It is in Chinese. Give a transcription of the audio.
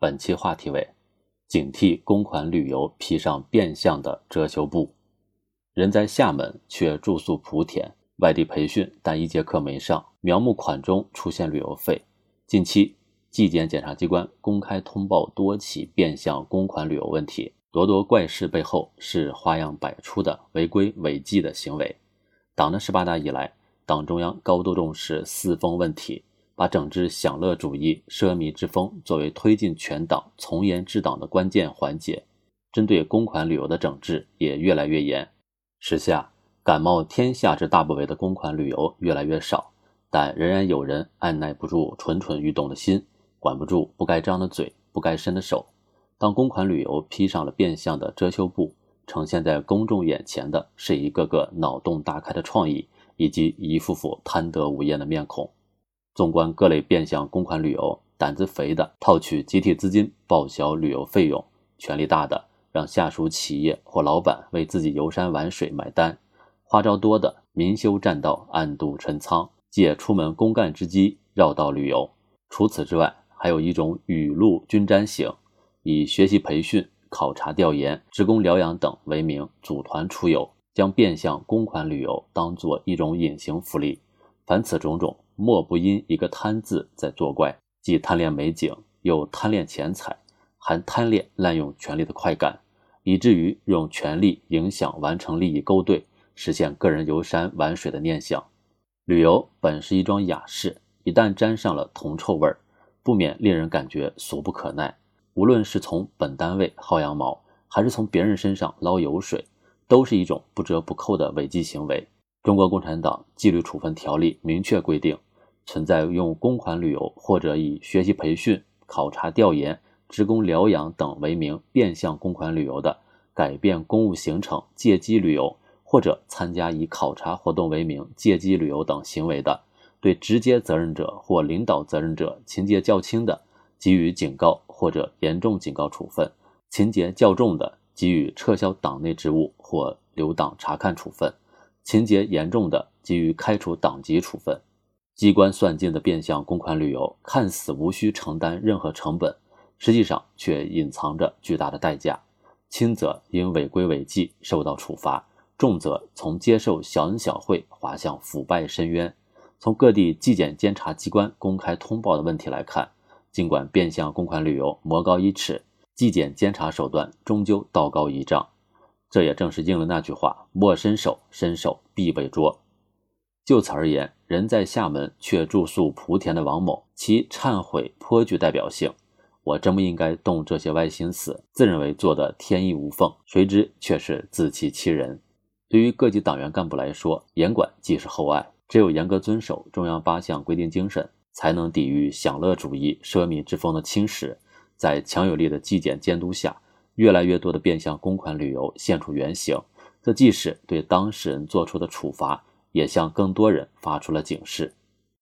本期话题为：警惕公款旅游披上变相的遮羞布。人在厦门却住宿莆田，外地培训但一节课没上，苗木款中出现旅游费。近期，纪检检察机关公开通报多起变相公款旅游问题，咄咄怪事背后是花样百出的违规违纪的行为。党的十八大以来，党中央高度重视四风问题。把整治享乐主义、奢靡之风作为推进全党从严治党的关键环节，针对公款旅游的整治也越来越严。时下，感冒天下之大不韪的公款旅游越来越少，但仍然有人按耐不住蠢蠢欲动的心，管不住不该张的嘴、不该伸的手。当公款旅游披上了变相的遮羞布，呈现在公众眼前的是一个个脑洞大开的创意，以及一副副贪得无厌的面孔。纵观各类变相公款旅游，胆子肥的套取集体资金报销旅游费用，权力大的让下属企业或老板为自己游山玩水买单，花招多的明修栈道暗度陈仓，借出门公干之机绕道旅游。除此之外，还有一种雨露均沾型，以学习培训、考察调研、职工疗养等为名组团出游，将变相公款旅游当作一种隐形福利。凡此种种。莫不因一个贪字在作怪，既贪恋美景，又贪恋钱财，还贪恋滥用权力的快感，以至于用权力影响完成利益勾兑，实现个人游山玩水的念想。旅游本是一桩雅事，一旦沾上了铜臭味儿，不免令人感觉俗不可耐。无论是从本单位薅羊毛，还是从别人身上捞油水，都是一种不折不扣的违纪行为。中国共产党纪律处分条例明确规定。存在用公款旅游或者以学习培训、考察调研、职工疗养等为名变相公款旅游的，改变公务行程借机旅游，或者参加以考察活动为名借机旅游等行为的，对直接责任者或领导责任者情节较轻的，给予警告或者严重警告处分；情节较重的，给予撤销党内职务或留党察看处分；情节严重的，给予开除党籍处分。机关算尽的变相公款旅游，看似无需承担任何成本，实际上却隐藏着巨大的代价。轻则因违规违纪受到处罚，重则从接受小恩小惠滑向腐败深渊。从各地纪检监察机关公开通报的问题来看，尽管变相公款旅游魔高一尺，纪检监察手段终究道高一丈。这也正是应了那句话：“莫伸手，伸手必被捉。”就此而言，人在厦门却住宿莆田的王某，其忏悔颇具代表性。我真不应该动这些歪心思，自认为做的天衣无缝，谁知却是自欺欺人。对于各级党员干部来说，严管既是厚爱，只有严格遵守中央八项规定精神，才能抵御享乐主义、奢靡之风的侵蚀。在强有力的纪检监督下，越来越多的变相公款旅游现出原形，这既是对当事人做出的处罚。也向更多人发出了警示。